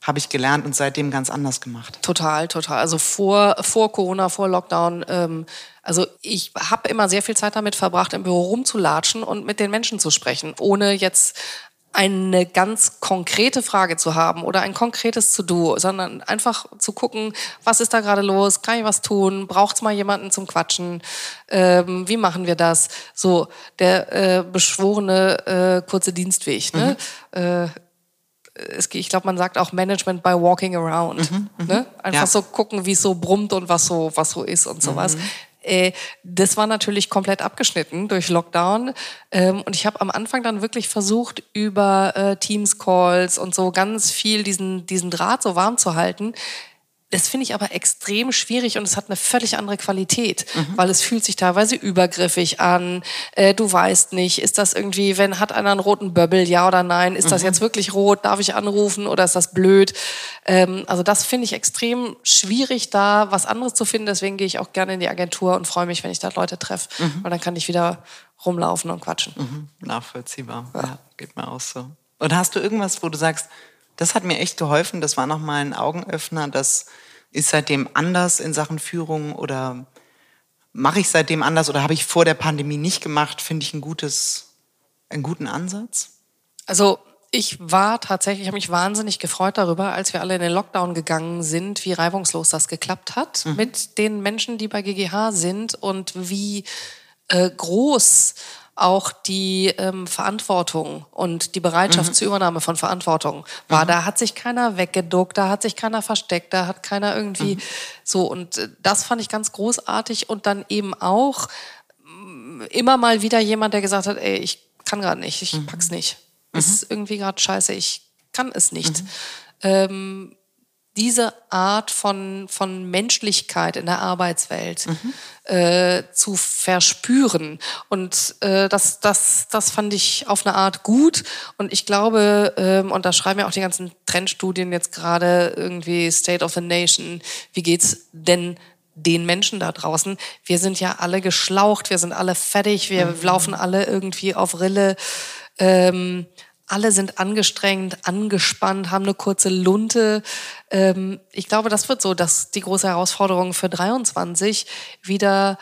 habe ich gelernt und seitdem ganz anders gemacht? Total, total. Also vor, vor Corona, vor Lockdown, ähm, also ich habe immer sehr viel Zeit damit verbracht, im Büro rumzulatschen und mit den Menschen zu sprechen, ohne jetzt eine ganz konkrete Frage zu haben oder ein konkretes To-Do, sondern einfach zu gucken, was ist da gerade los, kann ich was tun, braucht es mal jemanden zum Quatschen, ähm, wie machen wir das? So, der äh, beschworene äh, kurze Dienstweg. Ne? Mhm. Äh, es, ich glaube, man sagt auch Management by walking around. Mhm, mhm. ne? Einfach ja. so gucken, wie es so brummt und was so, was so ist und sowas. Mhm. Äh, das war natürlich komplett abgeschnitten durch Lockdown. Ähm, und ich habe am Anfang dann wirklich versucht, über äh, Teams-Calls und so ganz viel diesen, diesen Draht so warm zu halten. Das finde ich aber extrem schwierig und es hat eine völlig andere Qualität, mhm. weil es fühlt sich teilweise übergriffig an. Äh, du weißt nicht, ist das irgendwie, wenn hat einer einen roten Böbbel, ja oder nein? Ist mhm. das jetzt wirklich rot? Darf ich anrufen oder ist das blöd? Ähm, also das finde ich extrem schwierig, da was anderes zu finden. Deswegen gehe ich auch gerne in die Agentur und freue mich, wenn ich da Leute treffe, mhm. weil dann kann ich wieder rumlaufen und quatschen. Mhm. Nachvollziehbar. Ja. ja, geht mir auch so. Und hast du irgendwas, wo du sagst, das hat mir echt geholfen. Das war nochmal ein Augenöffner. Das ist seitdem anders in Sachen Führung oder mache ich seitdem anders oder habe ich vor der Pandemie nicht gemacht? Finde ich ein gutes, einen guten Ansatz? Also ich war tatsächlich, ich habe mich wahnsinnig gefreut darüber, als wir alle in den Lockdown gegangen sind, wie reibungslos das geklappt hat mhm. mit den Menschen, die bei GGH sind und wie äh, groß auch die ähm, Verantwortung und die Bereitschaft mhm. zur Übernahme von Verantwortung war. Mhm. Da hat sich keiner weggeduckt, da hat sich keiner versteckt, da hat keiner irgendwie mhm. so. Und äh, das fand ich ganz großartig. Und dann eben auch mm, immer mal wieder jemand, der gesagt hat, ey, ich kann gerade nicht, ich mhm. pack's nicht. Ist mhm. irgendwie gerade scheiße, ich kann es nicht. Mhm. Ähm, diese Art von, von Menschlichkeit in der Arbeitswelt mhm. äh, zu verspüren. Und äh, das, das, das fand ich auf eine Art gut. Und ich glaube, ähm, und da schreiben ja auch die ganzen Trendstudien jetzt gerade irgendwie State of the Nation, wie geht's denn den Menschen da draußen. Wir sind ja alle geschlaucht, wir sind alle fertig, wir mhm. laufen alle irgendwie auf Rille. Ähm, alle sind angestrengt, angespannt, haben eine kurze Lunte. Ähm, ich glaube, das wird so, dass die große Herausforderung für 23 wieder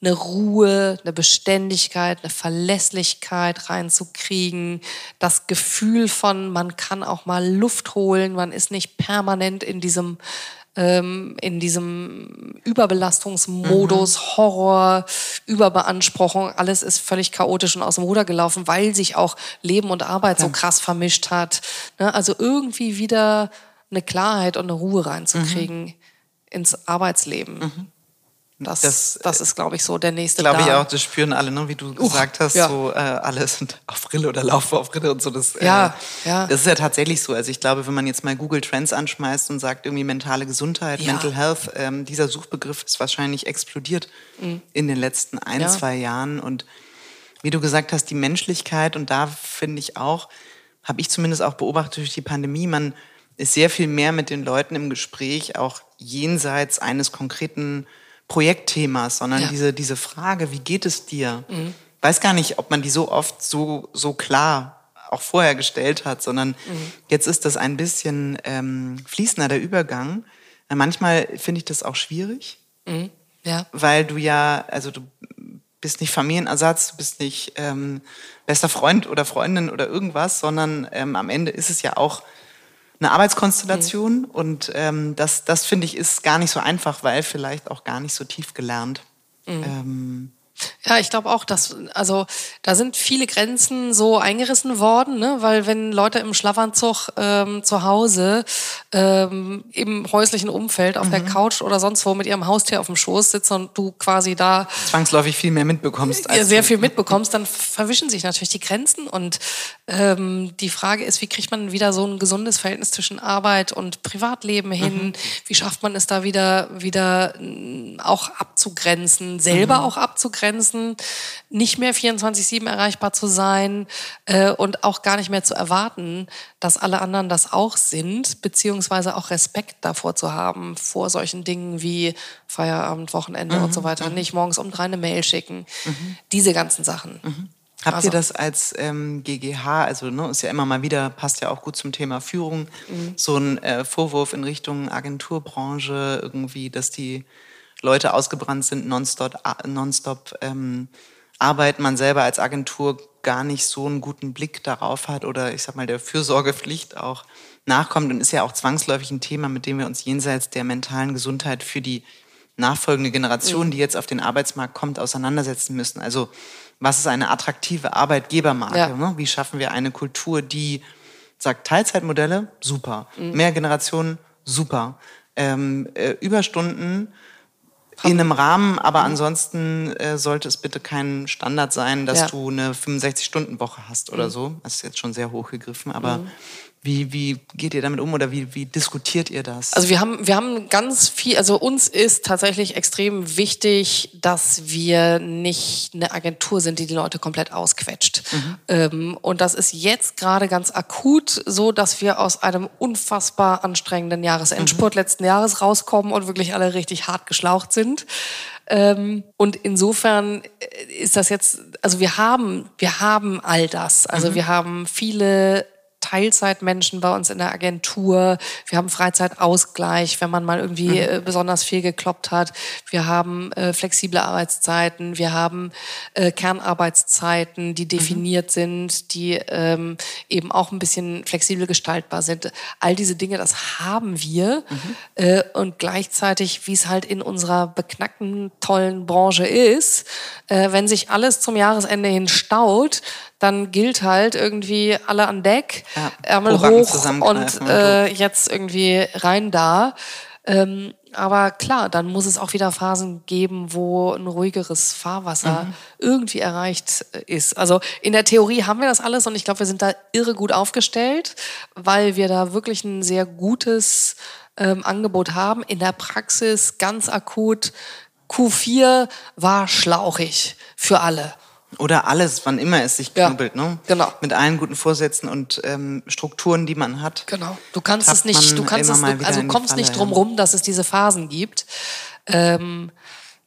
eine Ruhe, eine Beständigkeit, eine Verlässlichkeit reinzukriegen, das Gefühl von, man kann auch mal Luft holen, man ist nicht permanent in diesem ähm, in diesem Überbelastungsmodus, mhm. Horror, Überbeanspruchung, alles ist völlig chaotisch und aus dem Ruder gelaufen, weil sich auch Leben und Arbeit ja. so krass vermischt hat. Ne? Also irgendwie wieder eine Klarheit und eine Ruhe reinzukriegen mhm. ins Arbeitsleben. Mhm. Das, das, das ist, glaube ich, so der nächste Glaube ich auch, das spüren alle, ne? wie du uh, gesagt hast, ja. so äh, alle sind auf Rille oder laufen auf Rille und so. Das, äh, ja, ja. das ist ja tatsächlich so. Also ich glaube, wenn man jetzt mal Google Trends anschmeißt und sagt irgendwie mentale Gesundheit, ja. Mental Health, ähm, dieser Suchbegriff ist wahrscheinlich explodiert mhm. in den letzten ein, ja. zwei Jahren. Und wie du gesagt hast, die Menschlichkeit und da finde ich auch, habe ich zumindest auch beobachtet durch die Pandemie, man ist sehr viel mehr mit den Leuten im Gespräch, auch jenseits eines konkreten Projektthemas, sondern ja. diese, diese Frage, wie geht es dir? Mhm. Weiß gar nicht, ob man die so oft so, so klar auch vorher gestellt hat, sondern mhm. jetzt ist das ein bisschen ähm, fließender, der Übergang. Manchmal finde ich das auch schwierig, mhm. ja. weil du ja, also du bist nicht Familienersatz, du bist nicht ähm, bester Freund oder Freundin oder irgendwas, sondern ähm, am Ende ist es ja auch eine Arbeitskonstellation mhm. und ähm, das, das finde ich ist gar nicht so einfach, weil vielleicht auch gar nicht so tief gelernt. Mhm. Ähm, ja, ich glaube auch, dass, also da sind viele Grenzen so eingerissen worden, ne? weil wenn Leute im Schlafanzug ähm, zu Hause ähm, im häuslichen Umfeld auf mhm. der Couch oder sonst wo mit ihrem Haustier auf dem Schoß sitzen und du quasi da zwangsläufig viel mehr mitbekommst. Als sehr viel mitbekommst, dann verwischen sich natürlich die Grenzen und ähm, die Frage ist, wie kriegt man wieder so ein gesundes Verhältnis zwischen Arbeit und Privatleben hin? Mhm. Wie schafft man es da wieder, wieder auch abzugrenzen, selber mhm. auch abzugrenzen? Grenzen, nicht mehr 24-7 erreichbar zu sein äh, und auch gar nicht mehr zu erwarten, dass alle anderen das auch sind, beziehungsweise auch Respekt davor zu haben, vor solchen Dingen wie Feierabend, Wochenende mhm. und so weiter. Mhm. Nicht morgens um drei eine Mail schicken. Mhm. Diese ganzen Sachen. Mhm. Habt also. ihr das als ähm, GGH, also ne, ist ja immer mal wieder, passt ja auch gut zum Thema Führung, mhm. so ein äh, Vorwurf in Richtung Agenturbranche, irgendwie, dass die Leute ausgebrannt sind, nonstop, nonstop ähm, arbeiten, man selber als Agentur gar nicht so einen guten Blick darauf hat oder ich sag mal der Fürsorgepflicht auch nachkommt und ist ja auch zwangsläufig ein Thema, mit dem wir uns jenseits der mentalen Gesundheit für die nachfolgende Generation, mhm. die jetzt auf den Arbeitsmarkt kommt, auseinandersetzen müssen. Also was ist eine attraktive Arbeitgebermarke? Ja. Ne? Wie schaffen wir eine Kultur, die sagt, Teilzeitmodelle, super. Mhm. Mehr Generationen, super. Ähm, äh, Überstunden, in einem Rahmen, aber ansonsten äh, sollte es bitte kein Standard sein, dass ja. du eine 65-Stunden-Woche hast oder mhm. so. Das ist jetzt schon sehr hochgegriffen, aber mhm. Wie, wie geht ihr damit um oder wie, wie diskutiert ihr das? Also wir haben, wir haben ganz viel, also uns ist tatsächlich extrem wichtig, dass wir nicht eine Agentur sind, die die Leute komplett ausquetscht. Mhm. Ähm, und das ist jetzt gerade ganz akut so, dass wir aus einem unfassbar anstrengenden Jahresendspurt mhm. letzten Jahres rauskommen und wirklich alle richtig hart geschlaucht sind. Ähm, und insofern äh, ist das jetzt, also wir haben, wir haben all das. Also mhm. wir haben viele Teilzeitmenschen bei uns in der Agentur. Wir haben Freizeitausgleich, wenn man mal irgendwie mhm. Äh, besonders viel gekloppt hat. Wir haben äh, flexible Arbeitszeiten. Wir haben äh, Kernarbeitszeiten, die mhm. definiert mhm. sind, die ähm, eben auch ein bisschen flexibel gestaltbar sind. All diese Dinge, das haben wir. Mhm. Äh, und gleichzeitig, wie es halt in unserer beknackten, tollen Branche ist, äh, wenn sich alles zum Jahresende hin staut, dann gilt halt irgendwie alle an Deck, ja, Ärmel hoch und äh, jetzt irgendwie rein da. Ähm, aber klar, dann muss es auch wieder Phasen geben, wo ein ruhigeres Fahrwasser mhm. irgendwie erreicht äh, ist. Also in der Theorie haben wir das alles und ich glaube, wir sind da irre gut aufgestellt, weil wir da wirklich ein sehr gutes ähm, Angebot haben. In der Praxis ganz akut. Q4 war schlauchig für alle. Oder alles, wann immer es sich knüppelt, ja, ne? Genau. Mit allen guten Vorsätzen und ähm, Strukturen, die man hat. Genau. Du kannst es nicht, du kannst es, du, also kommst Falle, nicht drum rum, dass es diese Phasen gibt. Ähm,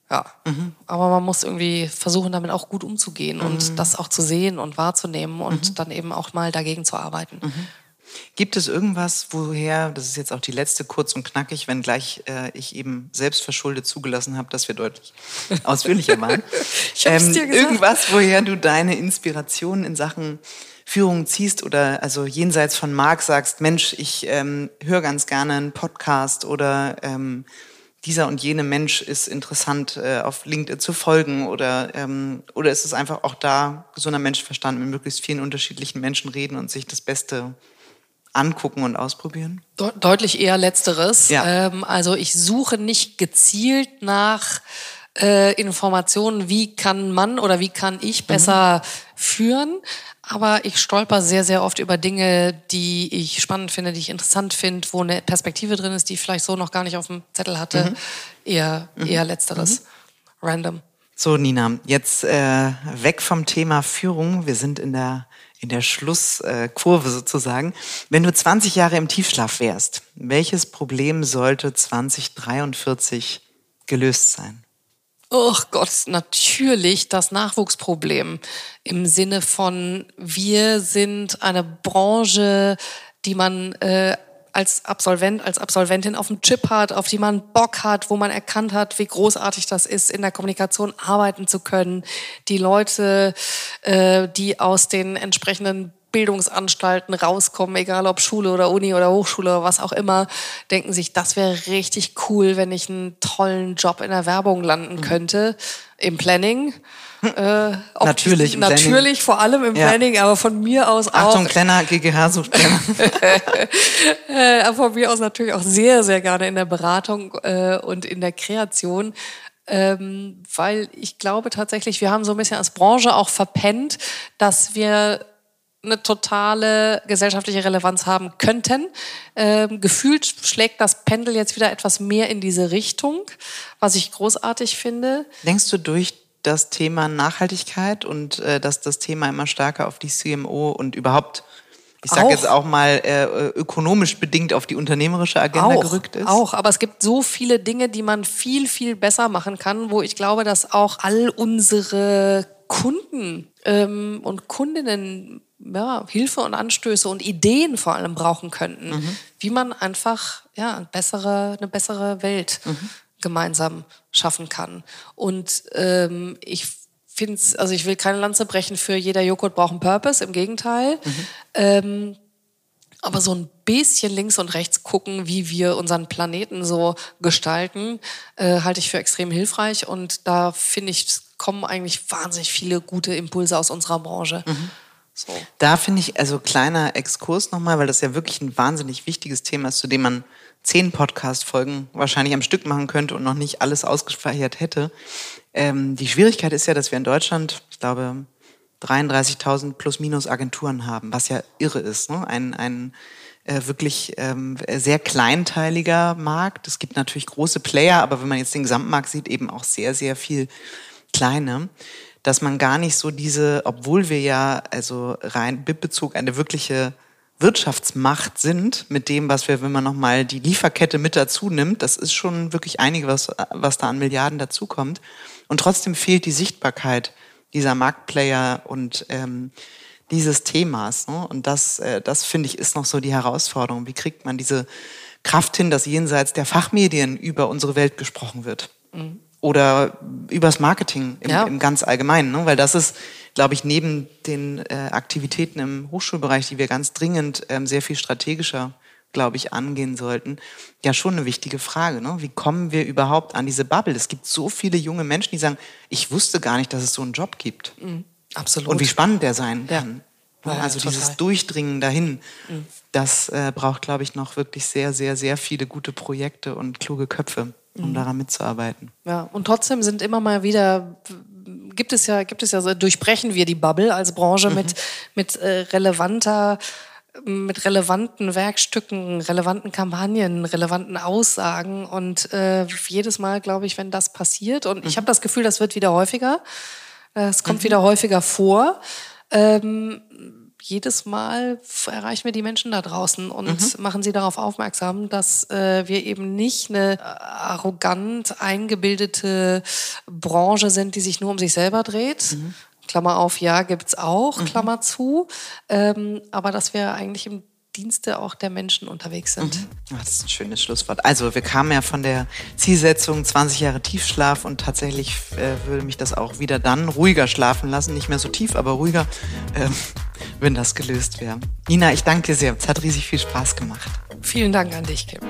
ja. Mhm. Aber man muss irgendwie versuchen, damit auch gut umzugehen mhm. und das auch zu sehen und wahrzunehmen und mhm. dann eben auch mal dagegen zu arbeiten. Gibt es irgendwas, woher, das ist jetzt auch die letzte kurz und knackig, wenn gleich äh, ich eben selbst verschuldet zugelassen habe, dass wir deutlich ausführlicher waren. ich hab's ähm, dir gesagt. Irgendwas, woher du deine Inspiration in Sachen Führung ziehst oder also jenseits von Marc sagst, Mensch, ich ähm, höre ganz gerne einen Podcast oder ähm, dieser und jene Mensch ist interessant äh, auf LinkedIn zu folgen oder ähm, oder ist es einfach auch da gesunder Menschenverstand mit möglichst vielen unterschiedlichen Menschen reden und sich das Beste angucken und ausprobieren? De deutlich eher letzteres. Ja. Ähm, also ich suche nicht gezielt nach äh, Informationen, wie kann man oder wie kann ich besser mhm. führen. Aber ich stolper sehr, sehr oft über Dinge, die ich spannend finde, die ich interessant finde, wo eine Perspektive drin ist, die ich vielleicht so noch gar nicht auf dem Zettel hatte. Mhm. Eher, mhm. eher letzteres. Mhm. Random. So, Nina, jetzt äh, weg vom Thema Führung. Wir sind in der in der Schlusskurve sozusagen. Wenn du 20 Jahre im Tiefschlaf wärst, welches Problem sollte 2043 gelöst sein? Oh Gott, natürlich das Nachwuchsproblem im Sinne von, wir sind eine Branche, die man äh, als Absolvent, als Absolventin auf dem Chip hat, auf die man Bock hat, wo man erkannt hat, wie großartig das ist, in der Kommunikation arbeiten zu können, die Leute, äh, die aus den entsprechenden Bildungsanstalten rauskommen, egal ob Schule oder Uni oder Hochschule oder was auch immer, denken sich, das wäre richtig cool, wenn ich einen tollen Job in der Werbung landen mhm. könnte, im Planning. Äh, natürlich, im natürlich, Planning. vor allem im ja. Planning, aber von mir aus Achtung, auch. Achtung, kleiner GGH sucht äh, von mir aus natürlich auch sehr, sehr gerne in der Beratung äh, und in der Kreation. Ähm, weil ich glaube tatsächlich, wir haben so ein bisschen als Branche auch verpennt, dass wir eine totale gesellschaftliche Relevanz haben könnten. Ähm, gefühlt schlägt das Pendel jetzt wieder etwas mehr in diese Richtung, was ich großartig finde. Denkst du durch das Thema Nachhaltigkeit und äh, dass das Thema immer stärker auf die CMO und überhaupt, ich sage jetzt auch mal äh, ökonomisch bedingt auf die unternehmerische Agenda auch, gerückt ist? Auch, aber es gibt so viele Dinge, die man viel, viel besser machen kann, wo ich glaube, dass auch all unsere Kunden ähm, und Kundinnen ja, Hilfe und Anstöße und Ideen vor allem brauchen könnten, mhm. wie man einfach ja, eine, bessere, eine bessere Welt mhm. Gemeinsam schaffen kann. Und ähm, ich finde es, also ich will keine Lanze brechen für jeder Joghurt braucht einen Purpose, im Gegenteil. Mhm. Ähm, aber so ein bisschen links und rechts gucken, wie wir unseren Planeten so gestalten, äh, halte ich für extrem hilfreich. Und da finde ich, kommen eigentlich wahnsinnig viele gute Impulse aus unserer Branche. Mhm. So. Da finde ich, also kleiner Exkurs nochmal, weil das ja wirklich ein wahnsinnig wichtiges Thema ist, zu dem man zehn Podcast-Folgen wahrscheinlich am Stück machen könnte und noch nicht alles ausgespeichert hätte. Ähm, die Schwierigkeit ist ja, dass wir in Deutschland, ich glaube, 33.000 plus minus Agenturen haben, was ja irre ist. Ne? Ein, ein äh, wirklich ähm, sehr kleinteiliger Markt. Es gibt natürlich große Player, aber wenn man jetzt den Gesamtmarkt sieht, eben auch sehr, sehr viel kleine dass man gar nicht so diese, obwohl wir ja also rein BIP-Bezug eine wirkliche Wirtschaftsmacht sind mit dem, was wir, wenn man nochmal die Lieferkette mit dazu nimmt, das ist schon wirklich einige, was, was da an Milliarden dazukommt. Und trotzdem fehlt die Sichtbarkeit dieser Marktplayer und ähm, dieses Themas. Ne? Und das, äh, das finde ich, ist noch so die Herausforderung. Wie kriegt man diese Kraft hin, dass jenseits der Fachmedien über unsere Welt gesprochen wird? Mhm oder übers Marketing im, ja. im ganz Allgemeinen, ne? weil das ist, glaube ich, neben den äh, Aktivitäten im Hochschulbereich, die wir ganz dringend ähm, sehr viel strategischer, glaube ich, angehen sollten, ja schon eine wichtige Frage. Ne? Wie kommen wir überhaupt an diese Bubble? Es gibt so viele junge Menschen, die sagen, ich wusste gar nicht, dass es so einen Job gibt. Mhm. Absolut. Und wie spannend der sein kann. Ja. Ja, also dieses Durchdringen dahin, mhm. das äh, braucht, glaube ich, noch wirklich sehr, sehr, sehr viele gute Projekte und kluge Köpfe um mhm. daran mitzuarbeiten. Ja, und trotzdem sind immer mal wieder gibt es ja gibt es ja durchbrechen wir die Bubble als Branche mhm. mit mit äh, relevanter mit relevanten Werkstücken, relevanten Kampagnen, relevanten Aussagen und äh, jedes Mal glaube ich, wenn das passiert und mhm. ich habe das Gefühl, das wird wieder häufiger, es kommt mhm. wieder häufiger vor. Ähm, jedes Mal erreichen wir die Menschen da draußen und mhm. machen sie darauf aufmerksam, dass äh, wir eben nicht eine äh, arrogant eingebildete Branche sind, die sich nur um sich selber dreht. Mhm. Klammer auf, ja, gibt's auch, mhm. Klammer zu. Ähm, aber dass wir eigentlich im Dienste auch der Menschen unterwegs sind. Mhm. das ist ein schönes Schlusswort. Also wir kamen ja von der Zielsetzung 20 Jahre Tiefschlaf und tatsächlich äh, würde mich das auch wieder dann ruhiger schlafen lassen. Nicht mehr so tief, aber ruhiger, äh, wenn das gelöst wäre. Nina, ich danke dir sehr. Es hat riesig viel Spaß gemacht. Vielen Dank an dich, Kim.